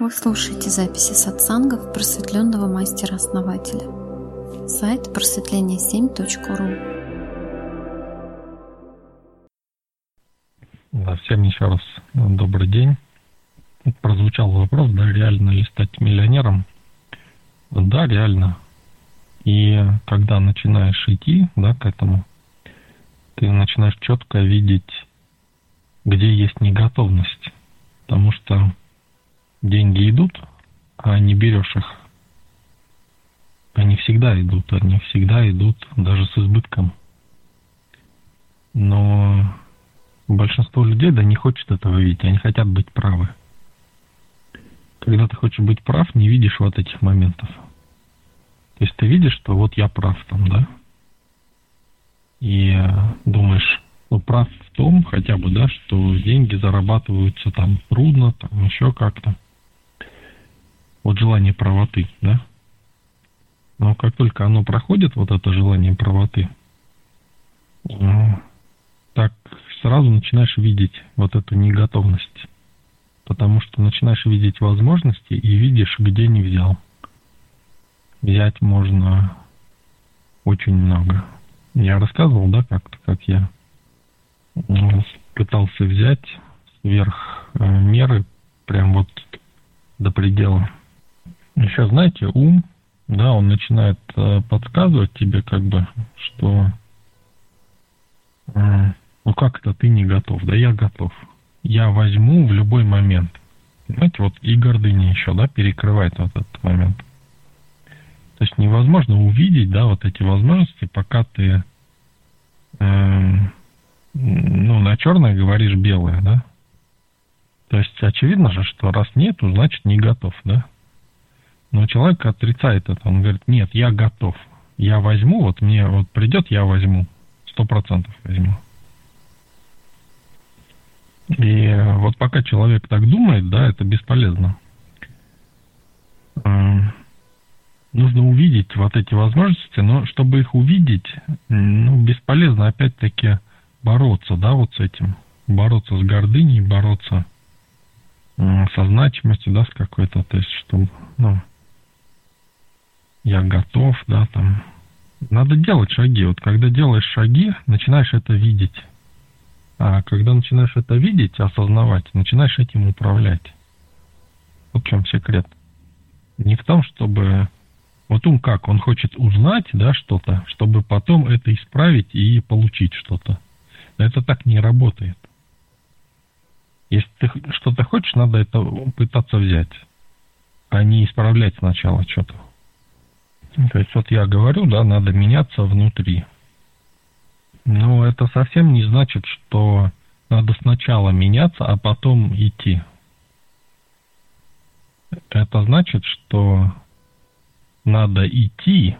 Вы слушаете записи сатсангов просветленного мастера-основателя. Сайт просветление7.ру Да, всем еще раз добрый день. Прозвучал вопрос, да, реально ли стать миллионером? Да, реально. И когда начинаешь идти, да, к этому, ты начинаешь четко видеть, где есть неготовность. Потому что деньги идут, а не берешь их. Они всегда идут, они всегда идут даже с избытком. Но большинство людей да не хочет этого видеть, они хотят быть правы. Когда ты хочешь быть прав, не видишь вот этих моментов. То есть ты видишь, что вот я прав там, да? И думаешь, ну, прав в том хотя бы, да, что деньги зарабатываются там трудно, там еще как-то вот желание правоты, да? Но как только оно проходит, вот это желание правоты, так сразу начинаешь видеть вот эту неготовность. Потому что начинаешь видеть возможности и видишь, где не взял. Взять можно очень много. Я рассказывал, да, как-то, как я пытался взять сверх э, меры, прям вот до предела. Еще, знаете, ум, да, он начинает э, подсказывать тебе, как бы, что э, ну как это ты не готов? Да я готов. Я возьму в любой момент. Знаете, вот и гордыня еще, да, перекрывает вот этот момент. То есть невозможно увидеть, да, вот эти возможности, пока ты, э, ну, на черное говоришь белое, да. То есть очевидно же, что раз нету, значит не готов, да. Но человек отрицает это. Он говорит, нет, я готов. Я возьму, вот мне вот придет, я возьму. Сто процентов возьму. И вот пока человек так думает, да, это бесполезно. Эм, нужно увидеть вот эти возможности, но чтобы их увидеть, ну, бесполезно опять-таки бороться, да, вот с этим. Бороться с гордыней, бороться со значимостью, да, с какой-то, то есть, чтобы, ну, я готов, да, там. Надо делать шаги. Вот когда делаешь шаги, начинаешь это видеть. А когда начинаешь это видеть, осознавать, начинаешь этим управлять. Вот в чем секрет. Не в том, чтобы... Вот ум как? Он хочет узнать, да, что-то, чтобы потом это исправить и получить что-то. Но это так не работает. Если ты что-то хочешь, надо это пытаться взять, а не исправлять сначала что-то. То есть вот я говорю, да, надо меняться внутри. Но это совсем не значит, что надо сначала меняться, а потом идти. Это значит, что надо идти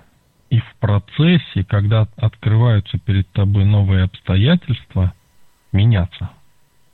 и в процессе, когда открываются перед тобой новые обстоятельства, меняться.